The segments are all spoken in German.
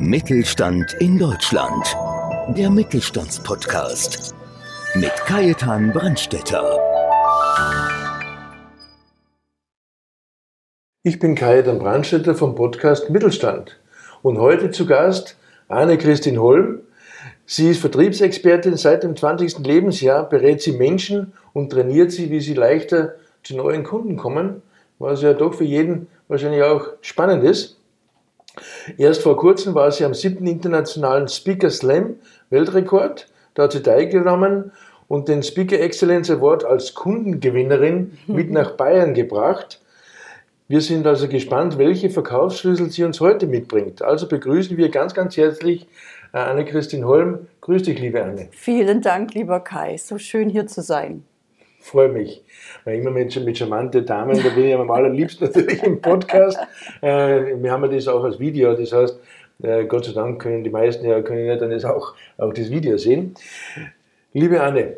Mittelstand in Deutschland. Der Mittelstandspodcast mit Kajetan Brandstetter. Ich bin Kajetan Brandstetter vom Podcast Mittelstand und heute zu Gast Anne-Christine Holm. Sie ist Vertriebsexpertin seit dem 20. Lebensjahr, berät sie Menschen und trainiert sie, wie sie leichter zu neuen Kunden kommen, was ja doch für jeden wahrscheinlich auch spannend ist. Erst vor kurzem war sie am siebten internationalen Speaker Slam Weltrekord. Da hat sie teilgenommen und den Speaker Excellence Award als Kundengewinnerin mit nach Bayern gebracht. Wir sind also gespannt, welche Verkaufsschlüssel sie uns heute mitbringt. Also begrüßen wir ganz, ganz herzlich äh, Anne-Christine Holm. Grüß dich, liebe Anne. Vielen Dank, lieber Kai. So schön hier zu sein freue mich. Weil immer mit, mit charmante Damen, da bin ich am allerliebsten natürlich im Podcast. Äh, wir haben ja das auch als Video, das heißt, äh, Gott sei Dank können die meisten ja können ja dann das auch, auch das Video sehen. Liebe Anne,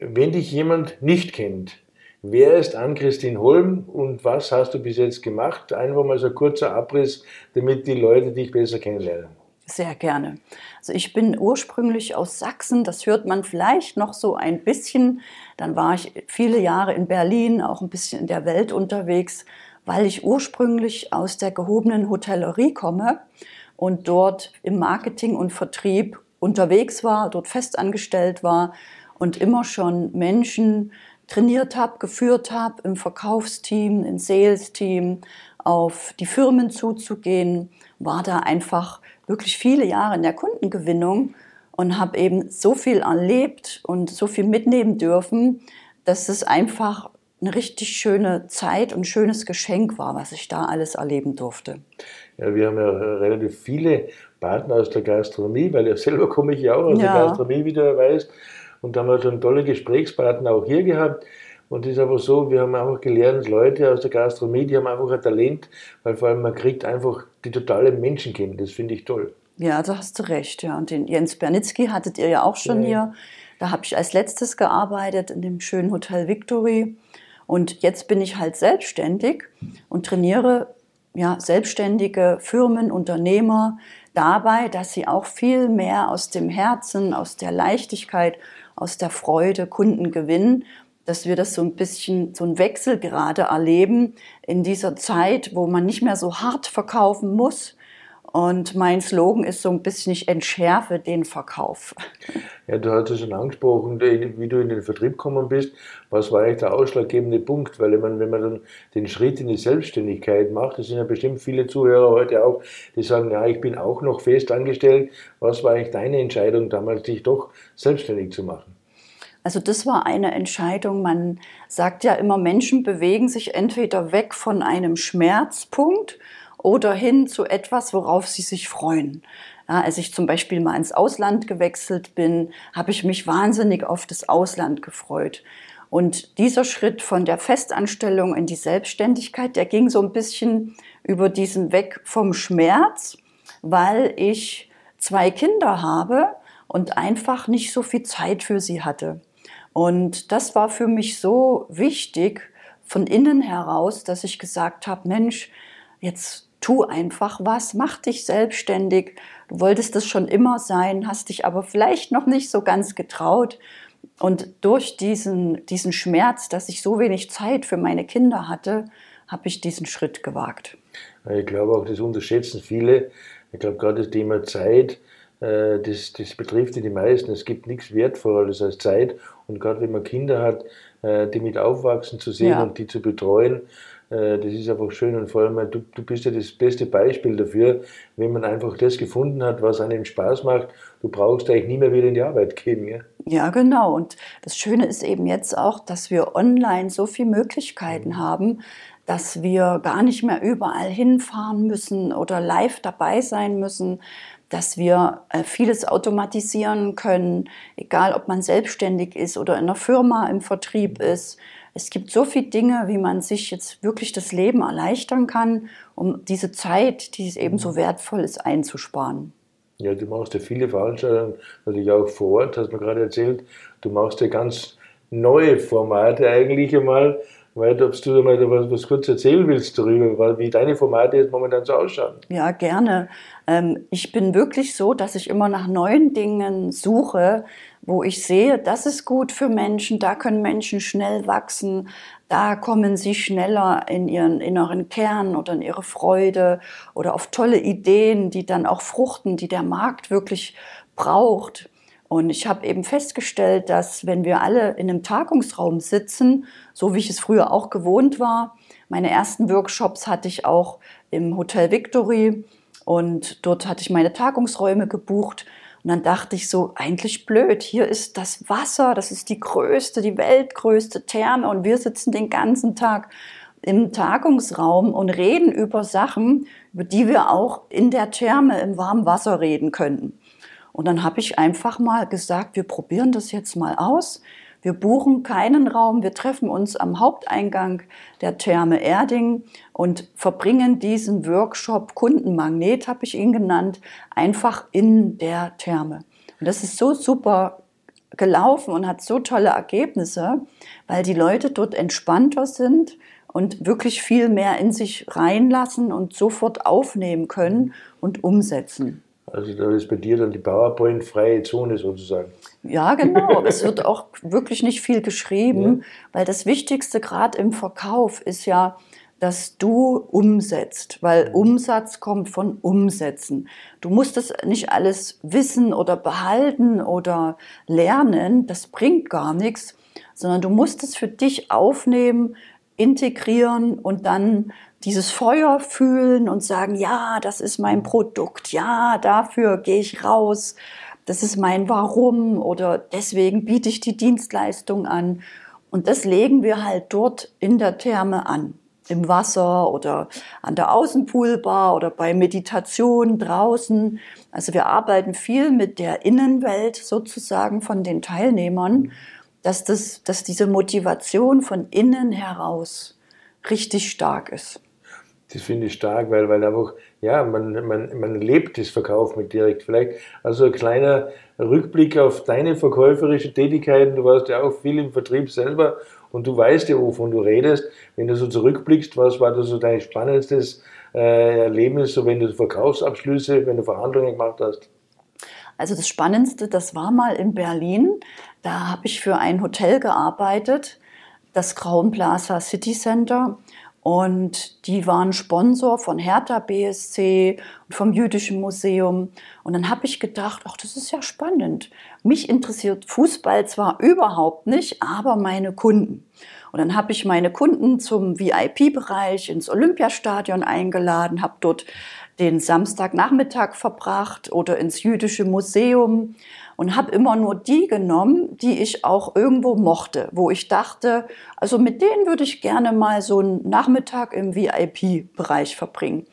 wenn dich jemand nicht kennt, wer ist Ann-Christine Holm und was hast du bis jetzt gemacht? Einfach mal so ein kurzer Abriss, damit die Leute dich besser kennenlernen. Sehr gerne. Also ich bin ursprünglich aus Sachsen, das hört man vielleicht noch so ein bisschen. Dann war ich viele Jahre in Berlin, auch ein bisschen in der Welt unterwegs, weil ich ursprünglich aus der gehobenen Hotellerie komme und dort im Marketing und Vertrieb unterwegs war, dort festangestellt war und immer schon Menschen trainiert habe, geführt habe im Verkaufsteam, im Sales-Team, auf die Firmen zuzugehen, war da einfach wirklich viele Jahre in der Kundengewinnung und habe eben so viel erlebt und so viel mitnehmen dürfen, dass es einfach eine richtig schöne Zeit und schönes Geschenk war, was ich da alles erleben durfte. Ja, wir haben ja relativ viele Partner aus der Gastronomie, weil ja selber komme ich ja auch aus ja. der Gastronomie, wie du weißt. Und da haben wir schon tolle Gesprächspartner auch hier gehabt. Und es ist aber so, wir haben einfach gelernt, Leute aus der Gastronomie, die haben einfach ein Talent, weil vor allem man kriegt einfach die totale Menschenkenntnis. Das finde ich toll. Ja, da hast du recht. Ja. Und den Jens Bernitzky hattet ihr ja auch schon ja. hier. Da habe ich als letztes gearbeitet in dem schönen Hotel Victory. Und jetzt bin ich halt selbstständig und trainiere ja, selbstständige Firmen, Unternehmer dabei, dass sie auch viel mehr aus dem Herzen, aus der Leichtigkeit, aus der Freude Kunden gewinnen dass wir das so ein bisschen, so ein Wechsel gerade erleben in dieser Zeit, wo man nicht mehr so hart verkaufen muss. Und mein Slogan ist so ein bisschen, ich entschärfe den Verkauf. Ja, du hast es schon angesprochen, wie du in den Vertrieb gekommen bist. Was war eigentlich der ausschlaggebende Punkt? Weil man, wenn man dann den Schritt in die Selbstständigkeit macht, das sind ja bestimmt viele Zuhörer heute auch, die sagen, ja, ich bin auch noch fest angestellt. Was war eigentlich deine Entscheidung damals, dich doch selbstständig zu machen? Also das war eine Entscheidung. Man sagt ja immer, Menschen bewegen sich entweder weg von einem Schmerzpunkt oder hin zu etwas, worauf sie sich freuen. Ja, als ich zum Beispiel mal ins Ausland gewechselt bin, habe ich mich wahnsinnig auf das Ausland gefreut. Und dieser Schritt von der Festanstellung in die Selbstständigkeit, der ging so ein bisschen über diesen Weg vom Schmerz, weil ich zwei Kinder habe und einfach nicht so viel Zeit für sie hatte. Und das war für mich so wichtig von innen heraus, dass ich gesagt habe, Mensch, jetzt tu einfach was, mach dich selbstständig. Du wolltest das schon immer sein, hast dich aber vielleicht noch nicht so ganz getraut. Und durch diesen, diesen Schmerz, dass ich so wenig Zeit für meine Kinder hatte, habe ich diesen Schritt gewagt. Ich glaube auch, das unterschätzen viele. Ich glaube, gerade das Thema Zeit, das, das betrifft die meisten. Es gibt nichts Wertvolleres als Zeit. Und gerade wenn man Kinder hat, äh, die mit aufwachsen zu sehen ja. und die zu betreuen, äh, das ist einfach schön. Und vor allem, du, du bist ja das beste Beispiel dafür, wenn man einfach das gefunden hat, was einem Spaß macht. Du brauchst eigentlich nie mehr wieder in die Arbeit gehen. Ja? Ja, genau. Und das Schöne ist eben jetzt auch, dass wir online so viele Möglichkeiten mhm. haben, dass wir gar nicht mehr überall hinfahren müssen oder live dabei sein müssen, dass wir äh, vieles automatisieren können, egal ob man selbstständig ist oder in einer Firma im Vertrieb ist. Es gibt so viele Dinge, wie man sich jetzt wirklich das Leben erleichtern kann, um diese Zeit, die eben so wertvoll ist, einzusparen. Ja, du machst ja viele Veranstaltungen, natürlich auch vor Ort, hast du mir gerade erzählt. Du machst ja ganz neue Formate eigentlich einmal. Weil ob du mal was, was kurz erzählen willst darüber, wie deine Formate jetzt momentan so ausschauen. Ja, gerne. Ähm, ich bin wirklich so, dass ich immer nach neuen Dingen suche, wo ich sehe, das ist gut für Menschen, da können Menschen schnell wachsen, da kommen sie schneller in ihren inneren Kern oder in ihre Freude oder auf tolle Ideen, die dann auch fruchten, die der Markt wirklich braucht. Und ich habe eben festgestellt, dass wenn wir alle in einem Tagungsraum sitzen, so wie ich es früher auch gewohnt war, meine ersten Workshops hatte ich auch im Hotel Victory und dort hatte ich meine Tagungsräume gebucht. Und dann dachte ich so, eigentlich blöd, hier ist das Wasser, das ist die größte, die weltgrößte Therme und wir sitzen den ganzen Tag im Tagungsraum und reden über Sachen, über die wir auch in der Therme im warmen Wasser reden könnten. Und dann habe ich einfach mal gesagt, wir probieren das jetzt mal aus. Wir buchen keinen Raum, wir treffen uns am Haupteingang der Therme Erding und verbringen diesen Workshop Kundenmagnet, habe ich ihn genannt, einfach in der Therme. Und das ist so super gelaufen und hat so tolle Ergebnisse, weil die Leute dort entspannter sind und wirklich viel mehr in sich reinlassen und sofort aufnehmen können und umsetzen. Also da ist bei dir dann die PowerPoint-freie Zone sozusagen. Ja, genau. es wird auch wirklich nicht viel geschrieben, ja. weil das Wichtigste gerade im Verkauf ist ja, dass du umsetzt, weil Umsatz kommt von Umsetzen. Du musst das nicht alles wissen oder behalten oder lernen, das bringt gar nichts, sondern du musst es für dich aufnehmen, integrieren und dann dieses Feuer fühlen und sagen, ja, das ist mein Produkt, ja, dafür gehe ich raus, das ist mein Warum oder deswegen biete ich die Dienstleistung an. Und das legen wir halt dort in der Therme an, im Wasser oder an der Außenpoolbar oder bei Meditation draußen. Also wir arbeiten viel mit der Innenwelt sozusagen von den Teilnehmern, dass, das, dass diese Motivation von innen heraus richtig stark ist. Das finde ich stark, weil, weil einfach, ja, man, man, man lebt das Verkauf mit direkt. Vielleicht also ein kleiner Rückblick auf deine verkäuferische Tätigkeiten. Du warst ja auch viel im Vertrieb selber und du weißt ja, wovon du redest. Wenn du so zurückblickst, was war da so dein spannendstes äh, Erlebnis, so wenn du Verkaufsabschlüsse, wenn du Verhandlungen gemacht hast? Also das Spannendste, das war mal in Berlin. Da habe ich für ein Hotel gearbeitet, das Grauen Plaza City Center. Und die waren Sponsor von Hertha BSC und vom Jüdischen Museum. Und dann habe ich gedacht, ach, das ist ja spannend. Mich interessiert Fußball zwar überhaupt nicht, aber meine Kunden. Und dann habe ich meine Kunden zum VIP-Bereich ins Olympiastadion eingeladen, habe dort den Samstagnachmittag verbracht oder ins Jüdische Museum und habe immer nur die genommen, die ich auch irgendwo mochte, wo ich dachte, also mit denen würde ich gerne mal so einen Nachmittag im VIP-Bereich verbringen.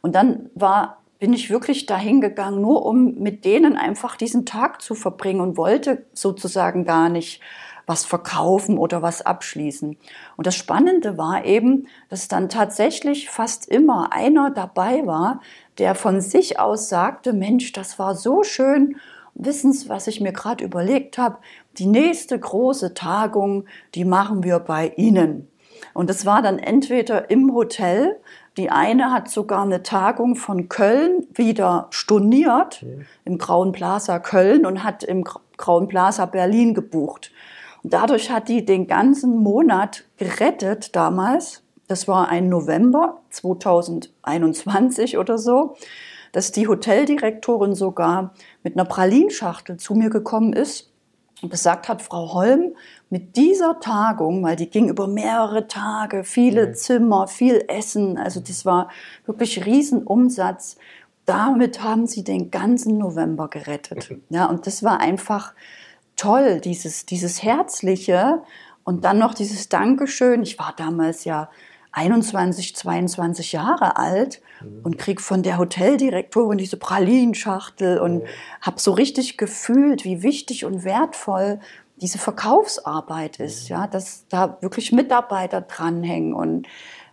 Und dann war bin ich wirklich dahin gegangen, nur um mit denen einfach diesen Tag zu verbringen und wollte sozusagen gar nicht was verkaufen oder was abschließen. Und das Spannende war eben, dass dann tatsächlich fast immer einer dabei war, der von sich aus sagte, Mensch, das war so schön wissen Sie, was ich mir gerade überlegt habe? Die nächste große Tagung, die machen wir bei Ihnen. Und das war dann entweder im Hotel, die eine hat sogar eine Tagung von Köln wieder storniert, okay. im Grauen Plaza Köln und hat im Grauen Plaza Berlin gebucht. Und dadurch hat die den ganzen Monat gerettet damals. Das war ein November 2021 oder so dass die Hoteldirektorin sogar mit einer Pralinschachtel zu mir gekommen ist und gesagt hat, Frau Holm, mit dieser Tagung, weil die ging über mehrere Tage, viele mhm. Zimmer, viel Essen, also das war wirklich Riesenumsatz. Damit haben sie den ganzen November gerettet. Ja, und das war einfach toll, dieses, dieses Herzliche und dann noch dieses Dankeschön. Ich war damals ja 21, 22 Jahre alt. Und krieg von der Hoteldirektorin diese Pralinschachtel und mhm. habe so richtig gefühlt, wie wichtig und wertvoll diese Verkaufsarbeit ist, mhm. ja, dass da wirklich Mitarbeiter dranhängen und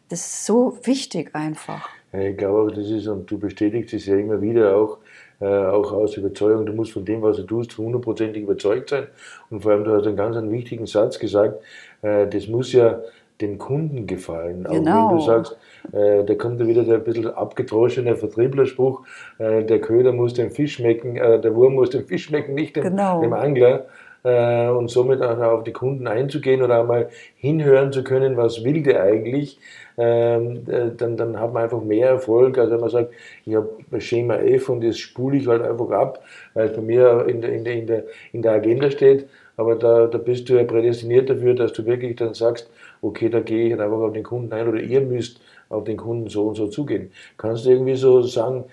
das ist so wichtig einfach. Ich glaube, das ist, und du bestätigst es ja immer wieder auch, äh, auch aus Überzeugung, du musst von dem, was du tust, hundertprozentig überzeugt sein. Und vor allem, du hast einen ganz einen wichtigen Satz gesagt, äh, das muss ja dem Kunden gefallen. Auch Genau. wenn du sagst, äh, da kommt wieder der ein bisschen abgedroschene Vertrieblerspruch, äh, der Köder muss dem Fisch schmecken, äh, der Wurm muss dem Fisch schmecken, nicht dem, Genau. dem Angler. Äh, und somit auch auf die Kunden einzugehen oder einmal hinhören zu können, was will der eigentlich, ähm, äh, dann, dann hat man einfach mehr Erfolg, als wenn man sagt, ich habe Schema F und das spule ich halt einfach ab, weil es bei mir in der, in der, in der, in der Agenda steht. Aber da, da bist du ja prädestiniert dafür, dass du wirklich dann sagst, okay, da gehe ich halt einfach auf den Kunden ein oder ihr müsst auf den Kunden so und so zugehen. Kannst du irgendwie so sagen,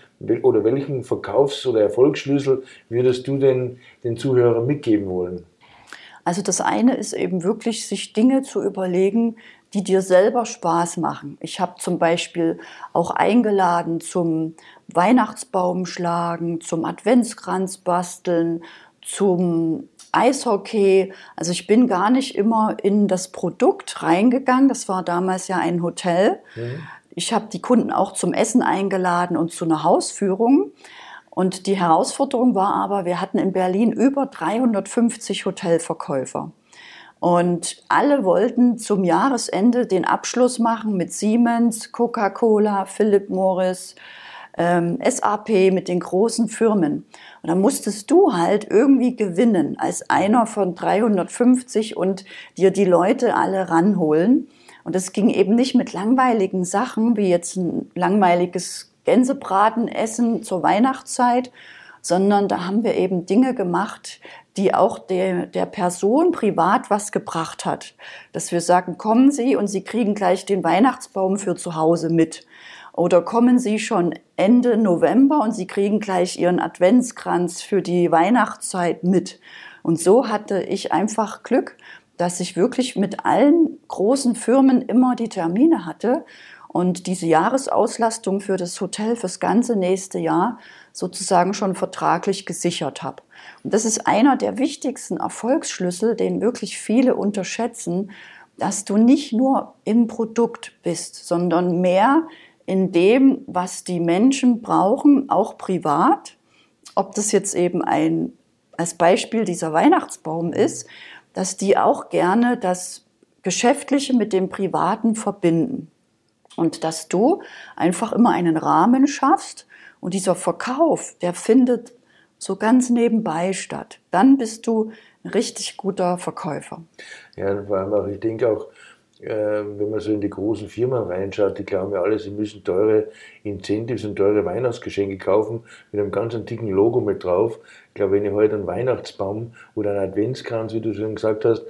oder welchen Verkaufs- oder Erfolgsschlüssel würdest du denn den Zuhörern mitgeben wollen? Also das eine ist eben wirklich, sich Dinge zu überlegen, die dir selber Spaß machen. Ich habe zum Beispiel auch eingeladen zum Weihnachtsbaum schlagen, zum Adventskranz basteln, zum Eishockey. Also ich bin gar nicht immer in das Produkt reingegangen. Das war damals ja ein Hotel. Ich habe die Kunden auch zum Essen eingeladen und zu einer Hausführung. Und die Herausforderung war aber, wir hatten in Berlin über 350 Hotelverkäufer. Und alle wollten zum Jahresende den Abschluss machen mit Siemens, Coca-Cola, Philip Morris, ähm, SAP, mit den großen Firmen. Und da musstest du halt irgendwie gewinnen als einer von 350 und dir die Leute alle ranholen. Und es ging eben nicht mit langweiligen Sachen, wie jetzt ein langweiliges Gänsebratenessen zur Weihnachtszeit, sondern da haben wir eben Dinge gemacht, die auch der, der Person privat was gebracht hat. Dass wir sagen, kommen Sie und Sie kriegen gleich den Weihnachtsbaum für zu Hause mit. Oder kommen Sie schon Ende November und Sie kriegen gleich Ihren Adventskranz für die Weihnachtszeit mit. Und so hatte ich einfach Glück, dass ich wirklich mit allen großen Firmen immer die Termine hatte und diese Jahresauslastung für das Hotel fürs ganze nächste Jahr sozusagen schon vertraglich gesichert habe. Und das ist einer der wichtigsten Erfolgsschlüssel, den wirklich viele unterschätzen, dass du nicht nur im Produkt bist, sondern mehr in dem, was die Menschen brauchen, auch privat. Ob das jetzt eben ein, als Beispiel dieser Weihnachtsbaum ist, dass die auch gerne das Geschäftliche mit dem Privaten verbinden. Und dass du einfach immer einen Rahmen schaffst und dieser Verkauf, der findet so ganz nebenbei statt. Dann bist du ein richtig guter Verkäufer. Ja, vor allem auch, ich denke auch, wenn man so in die großen Firmen reinschaut, die glauben ja alle, sie müssen teure Incentives und teure Weihnachtsgeschenke kaufen mit einem ganz dicken Logo mit drauf. Ich glaube, wenn ich heute einen Weihnachtsbaum oder einen Adventskranz, wie du schon gesagt hast,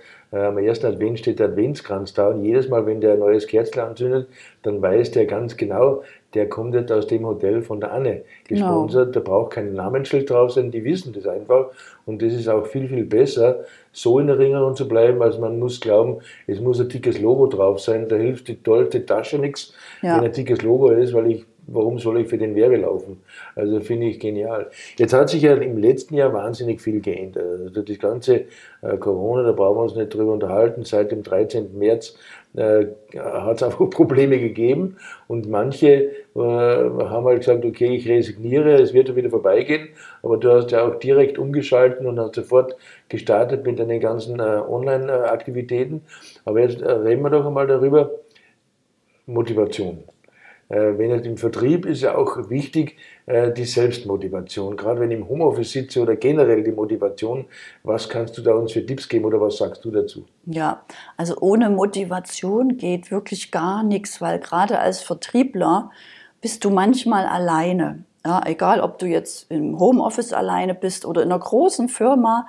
am ersten Advent steht der Adventskranz da und jedes Mal, wenn der ein neues Kerzchen anzündet, dann weiß der ganz genau, der kommt jetzt aus dem Hotel von der Anne gesponsert. Da braucht kein Namensschild drauf sein, die wissen das einfach. Und das ist auch viel, viel besser, so in Erinnerung zu bleiben, als man muss glauben, es muss ein dickes Logo drauf sein. Da hilft die tollste Tasche nichts, Ja. wenn ein dickes Logo ist, weil ich warum soll ich für den Werbe laufen? Also finde ich genial. Jetzt hat sich ja im letzten Jahr wahnsinnig viel geändert. Also das ganze äh, Corona, da brauchen wir uns nicht drüber unterhalten, seit dem 13. März äh, hat es einfach Probleme gegeben und manche äh, haben halt gesagt, okay, ich resigniere, es wird ja wieder vorbeigehen, aber du hast ja auch direkt umgeschalten und hast sofort gestartet mit deinen ganzen äh, Online-Aktivitäten. Aber jetzt äh, reden wir doch einmal darüber, Motivation. Äh, wenn jetzt im Vertrieb ist ja auch wichtig äh, die Selbstmotivation. Gerade wenn ich im Homeoffice sitze oder generell die Motivation, was kannst du da uns für Tipps geben oder was sagst du dazu? Ja, also ohne Motivation geht wirklich gar nichts, weil gerade als Vertriebler bist du manchmal alleine. Ja, egal, ob du jetzt im Homeoffice alleine bist oder in einer großen Firma.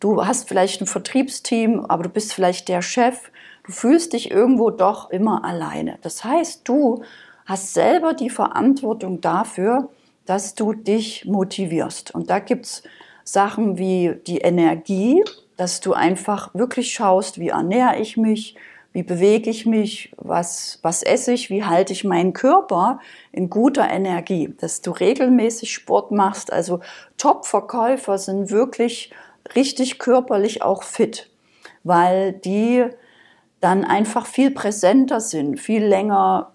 Du hast vielleicht ein Vertriebsteam, aber du bist vielleicht der Chef. Du fühlst dich irgendwo doch immer alleine. Das heißt, du hast selber die Verantwortung dafür, dass du dich motivierst. Und da gibt's Sachen wie die Energie, dass du einfach wirklich schaust, wie ernähre ich mich, wie bewege ich mich, was, was esse ich, wie halte ich meinen Körper in guter Energie, dass du regelmäßig Sport machst. Also Top-Verkäufer sind wirklich richtig körperlich auch fit, weil die dann einfach viel präsenter sind, viel länger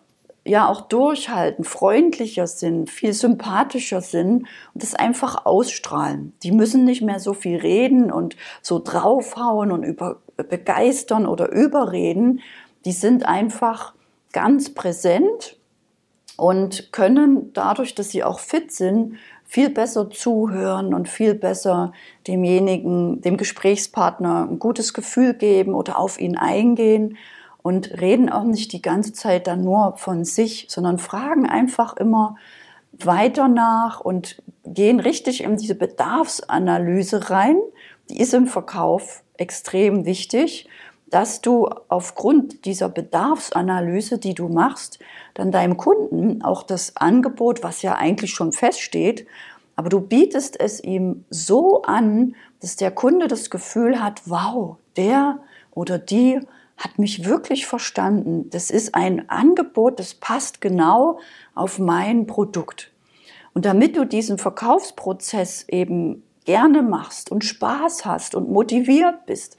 ja auch durchhalten, freundlicher sind, viel sympathischer sind und das einfach ausstrahlen. Die müssen nicht mehr so viel reden und so draufhauen und über, begeistern oder überreden. die sind einfach ganz präsent und können dadurch, dass sie auch fit sind, viel besser zuhören und viel besser demjenigen, dem Gesprächspartner ein gutes Gefühl geben oder auf ihn eingehen und reden auch nicht die ganze Zeit dann nur von sich, sondern fragen einfach immer weiter nach und gehen richtig in diese Bedarfsanalyse rein. Die ist im Verkauf extrem wichtig, dass du aufgrund dieser Bedarfsanalyse, die du machst, dann deinem Kunden auch das Angebot, was ja eigentlich schon feststeht, aber du bietest es ihm so an, dass der Kunde das Gefühl hat, wow, der oder die hat mich wirklich verstanden. Das ist ein Angebot, das passt genau auf mein Produkt. Und damit du diesen Verkaufsprozess eben gerne machst und Spaß hast und motiviert bist,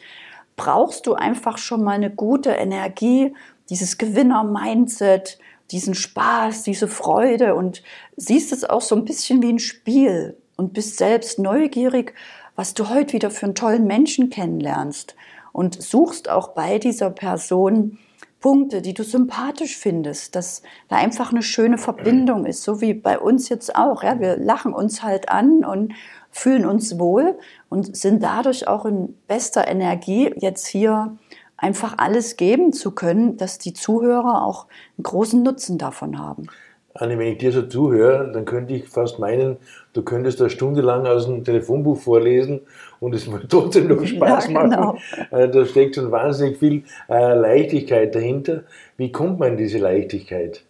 brauchst du einfach schon mal eine gute Energie, dieses Gewinner-Mindset, diesen Spaß, diese Freude und siehst es auch so ein bisschen wie ein Spiel und bist selbst neugierig, was du heute wieder für einen tollen Menschen kennenlernst und suchst auch bei dieser Person Punkte, die du sympathisch findest, dass da einfach eine schöne Verbindung ist, so wie bei uns jetzt auch. Ja, wir lachen uns halt an und fühlen uns wohl und sind dadurch auch in bester Energie jetzt hier einfach alles geben zu können, dass die Zuhörer auch einen großen Nutzen davon haben. Anne, wenn ich dir so zuhöre, dann könnte ich fast meinen, du könntest da stundenlang aus dem Telefonbuch vorlesen und es wird trotzdem noch Spaß ja, genau. machen. Äh, da steckt schon wahnsinnig viel äh, Leichtigkeit dahinter. Wie kommt man in diese Leichtigkeit?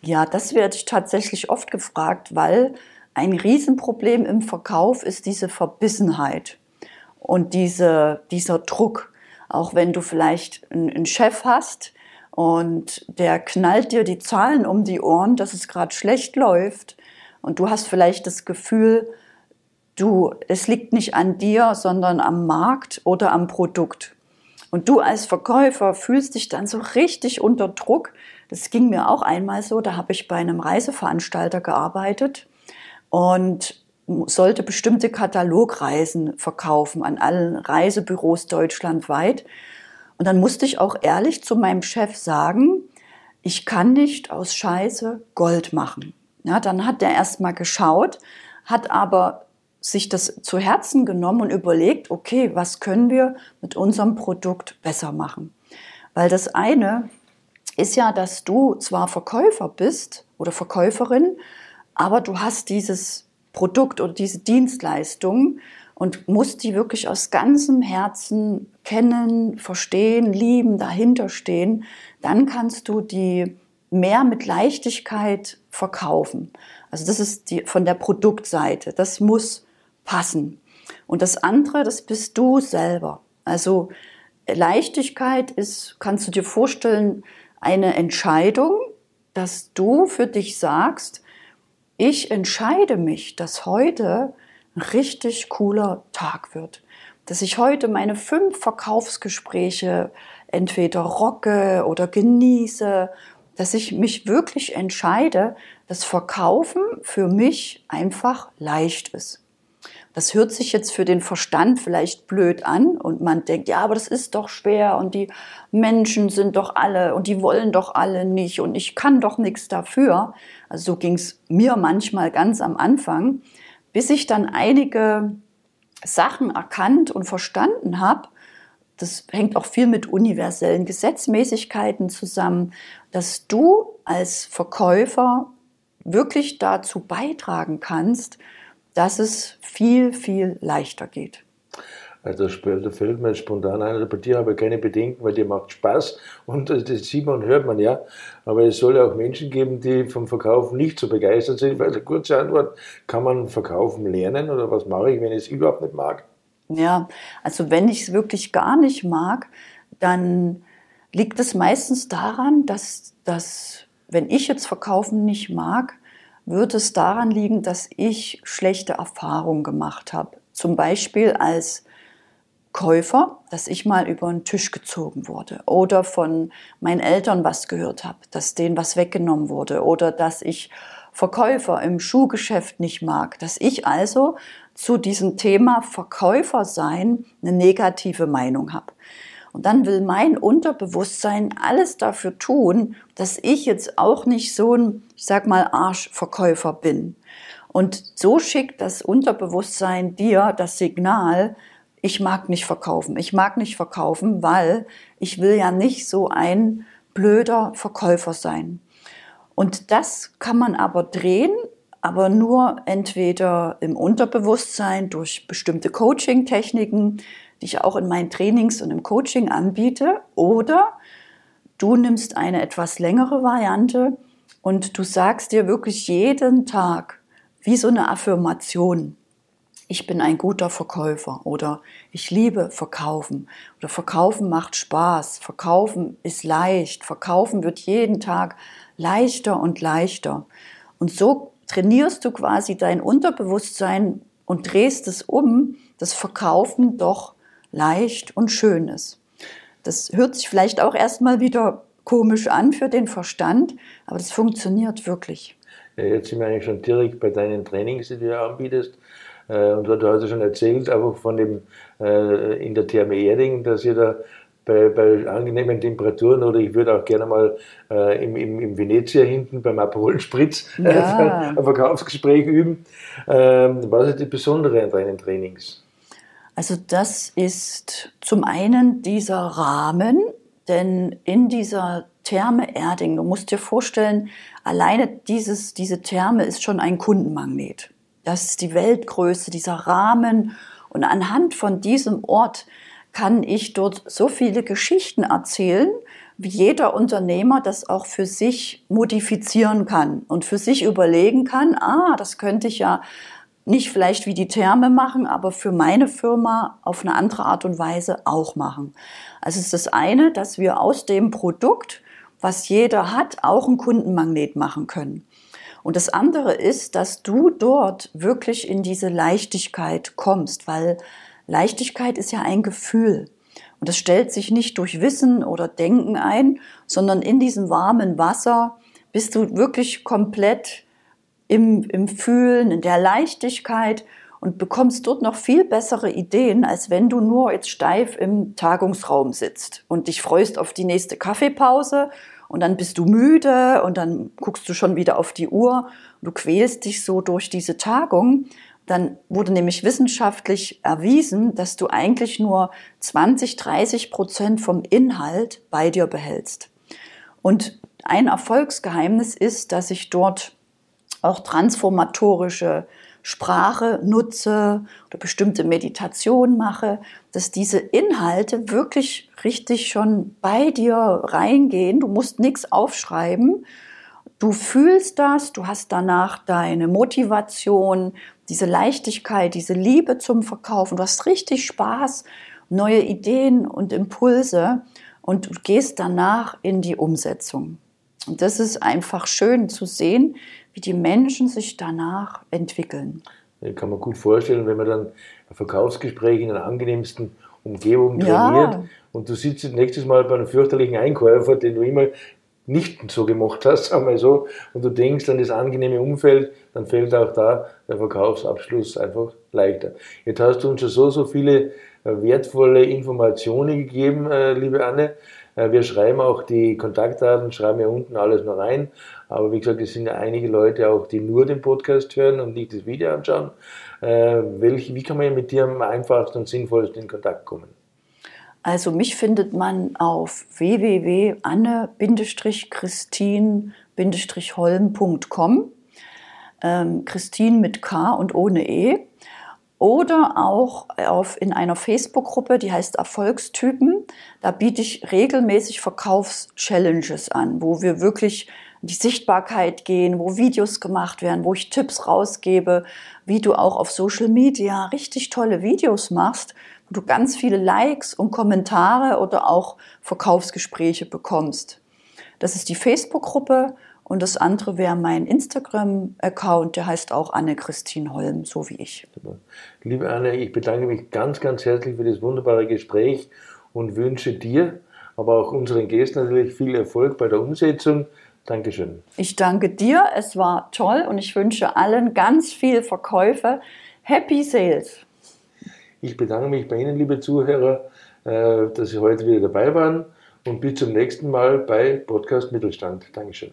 Ja, das werde ich tatsächlich oft gefragt, weil ein Riesenproblem im Verkauf ist diese Verbissenheit und diese, dieser Druck. Auch wenn du vielleicht einen Chef hast, und der knallt dir die Zahlen um die Ohren, dass es gerade schlecht läuft. Und du hast vielleicht das Gefühl, du, es liegt nicht an dir, sondern am Markt oder am Produkt. Und du als Verkäufer fühlst dich dann so richtig unter Druck. Das ging mir auch einmal so, da habe ich bei einem Reiseveranstalter gearbeitet und sollte bestimmte Katalogreisen verkaufen an allen Reisebüros deutschlandweit. Und dann musste ich auch ehrlich zu meinem Chef sagen, ich kann nicht aus Scheiße Gold machen. Ja, dann hat der erstmal geschaut, hat aber sich das zu Herzen genommen und überlegt, okay, was können wir mit unserem Produkt besser machen? Weil das eine ist ja, dass du zwar Verkäufer bist oder Verkäuferin, aber du hast dieses Produkt oder diese Dienstleistung und musst die wirklich aus ganzem Herzen kennen, verstehen, lieben, dahinter stehen, dann kannst du die mehr mit Leichtigkeit verkaufen. Also das ist die, von der Produktseite. Das muss passen. Und das andere, das bist du selber. Also Leichtigkeit ist, kannst du dir vorstellen, eine Entscheidung, dass du für dich sagst, ich entscheide mich, dass heute ein richtig cooler Tag wird. Dass ich heute meine fünf Verkaufsgespräche entweder rocke oder genieße, dass ich mich wirklich entscheide, dass Verkaufen für mich einfach leicht ist. Das hört sich jetzt für den Verstand vielleicht blöd an und man denkt, ja, aber das ist doch schwer und die Menschen sind doch alle und die wollen doch alle nicht und ich kann doch nichts dafür. Also so ging es mir manchmal ganz am Anfang bis ich dann einige Sachen erkannt und verstanden habe, das hängt auch viel mit universellen Gesetzmäßigkeiten zusammen, dass du als Verkäufer wirklich dazu beitragen kannst, dass es viel, viel leichter geht. Also da fällt mir spontan ein, also bei dir habe ich keine Bedenken, weil dir macht Spaß und das sieht man und hört man ja. Aber es soll ja auch Menschen geben, die vom Verkaufen nicht so begeistert sind. Eine kurze Antwort, kann man Verkaufen lernen oder was mache ich, wenn ich es überhaupt nicht mag? Ja, also wenn ich es wirklich gar nicht mag, dann liegt es meistens daran, dass, dass wenn ich jetzt Verkaufen nicht mag, wird es daran liegen, dass ich schlechte Erfahrungen gemacht habe. Zum Beispiel als Käufer, dass ich mal über den Tisch gezogen wurde oder von meinen Eltern was gehört habe, dass denen was weggenommen wurde oder dass ich Verkäufer im Schuhgeschäft nicht mag, dass ich also zu diesem Thema Verkäufer sein eine negative Meinung habe. Und dann will mein Unterbewusstsein alles dafür tun, dass ich jetzt auch nicht so ein, ich sag mal, Arschverkäufer bin. Und so schickt das Unterbewusstsein dir das Signal, ich mag nicht verkaufen. Ich mag nicht verkaufen, weil ich will ja nicht so ein blöder Verkäufer sein. Und das kann man aber drehen, aber nur entweder im Unterbewusstsein durch bestimmte Coaching-Techniken, die ich auch in meinen Trainings und im Coaching anbiete, oder du nimmst eine etwas längere Variante und du sagst dir wirklich jeden Tag wie so eine Affirmation, ich bin ein guter Verkäufer oder ich liebe Verkaufen oder Verkaufen macht Spaß, Verkaufen ist leicht, Verkaufen wird jeden Tag leichter und leichter. Und so trainierst du quasi dein Unterbewusstsein und drehst es um, dass Verkaufen doch leicht und schön ist. Das hört sich vielleicht auch erstmal wieder komisch an für den Verstand, aber das funktioniert wirklich. Ja, jetzt sind wir eigentlich schon direkt bei deinen Trainings, die du anbietest. Äh, und du hast ja schon erzählt, einfach von dem äh, in der Therme Erding, dass ihr da bei, bei, angenehmen Temperaturen oder ich würde auch gerne mal äh, im, im, im Venezia hinten beim Aperol Spritz ja. ein Verkaufsgespräch üben. Ähm, was ist das Besondere an deinen Trainings? Also das ist zum einen dieser Rahmen, denn in dieser Therme Erding, du musst dir vorstellen, alleine dieses, diese Therme ist schon ein Kundenmagnet. Das ist die Weltgröße, dieser Rahmen. Und anhand von diesem Ort kann ich dort so viele Geschichten erzählen, wie jeder Unternehmer das auch für sich modifizieren kann und für sich überlegen kann, ah, das könnte ich ja nicht vielleicht wie die Therme machen, aber für meine Firma auf eine andere Art und Weise auch machen. Also es ist das eine, dass wir aus dem Produkt, was jeder hat, auch einen Kundenmagnet machen können. Und das andere ist, dass du dort wirklich in diese Leichtigkeit kommst, weil Leichtigkeit ist ja ein Gefühl. Und das stellt sich nicht durch Wissen oder Denken ein, sondern in diesem warmen Wasser bist du wirklich komplett im, im Fühlen, in der Leichtigkeit und bekommst dort noch viel bessere Ideen, als wenn du nur jetzt steif im Tagungsraum sitzt und dich freust auf die nächste Kaffeepause und dann bist du müde und dann guckst du schon wieder auf die Uhr. Du quälst dich so durch diese Tagung. Dann wurde nämlich wissenschaftlich erwiesen, dass du eigentlich nur 20, 30 Prozent vom Inhalt bei dir behältst. Und ein Erfolgsgeheimnis ist, dass ich dort auch transformatorische Sprache nutze oder bestimmte Meditationen mache, dass diese Inhalte wirklich richtig schon bei dir reingehen. Du musst nichts aufschreiben. Du fühlst das, du hast danach deine Motivation, diese Leichtigkeit, diese Liebe zum Verkaufen. Du hast richtig Spaß, neue Ideen und Impulse und du gehst danach in die Umsetzung. Und das ist einfach schön zu sehen, wie die Menschen sich danach entwickeln. Ich kann man gut vorstellen, wenn man dann ein Verkaufsgespräch in einer angenehmsten Umgebung trainiert ja. und du sitzt nächstes Mal bei einem fürchterlichen Einkäufer, den du immer nicht so gemacht hast, sagen wir so, und du denkst an das angenehme Umfeld, dann fällt auch da der Verkaufsabschluss einfach leichter. Jetzt hast du uns schon so, so viele äh, wertvolle Informationen gegeben, äh, liebe Anne. Äh, wir schreiben auch die Kontaktdaten, schreiben ja unten alles noch rein. Aber wie gesagt, es sind ja einige Leute auch, die nur den Podcast hören und nicht das Video anschauen. Äh, wie kann man mit dir am einfachsten und sinnvollsten in Kontakt kommen? Also mich findet man auf www.anne-christin-holm.com. Ähm, Christine mit K und ohne E oder auch auf, in einer Facebook-Gruppe, die heißt Erfolgstypen. Da biete ich regelmäßig Verkaufs-Challenges an, wo wir wirklich in die Sichtbarkeit gehen, wo Videos gemacht werden, wo ich Tipps rausgebe, wie du auch auf Social Media richtig tolle Videos machst, wo du ganz viele Likes und Kommentare oder auch Verkaufsgespräche bekommst. Das ist die Facebook-Gruppe und das andere wäre mein Instagram-Account, der heißt auch Anne-Christine Holm, so wie ich. Liebe Anne, ich bedanke mich ganz, ganz herzlich für das wunderbare Gespräch und wünsche dir, aber auch unseren Gästen natürlich viel Erfolg bei der Umsetzung. Dankeschön. Ich danke dir, es war toll und ich wünsche allen ganz viel Verkäufe. Happy Sales. Ich bedanke mich bei Ihnen, liebe Zuhörer äh, dass Sie heute wieder dabei waren und bis zum nächsten Mal bei Podcast Mittelstand. Dankeschön.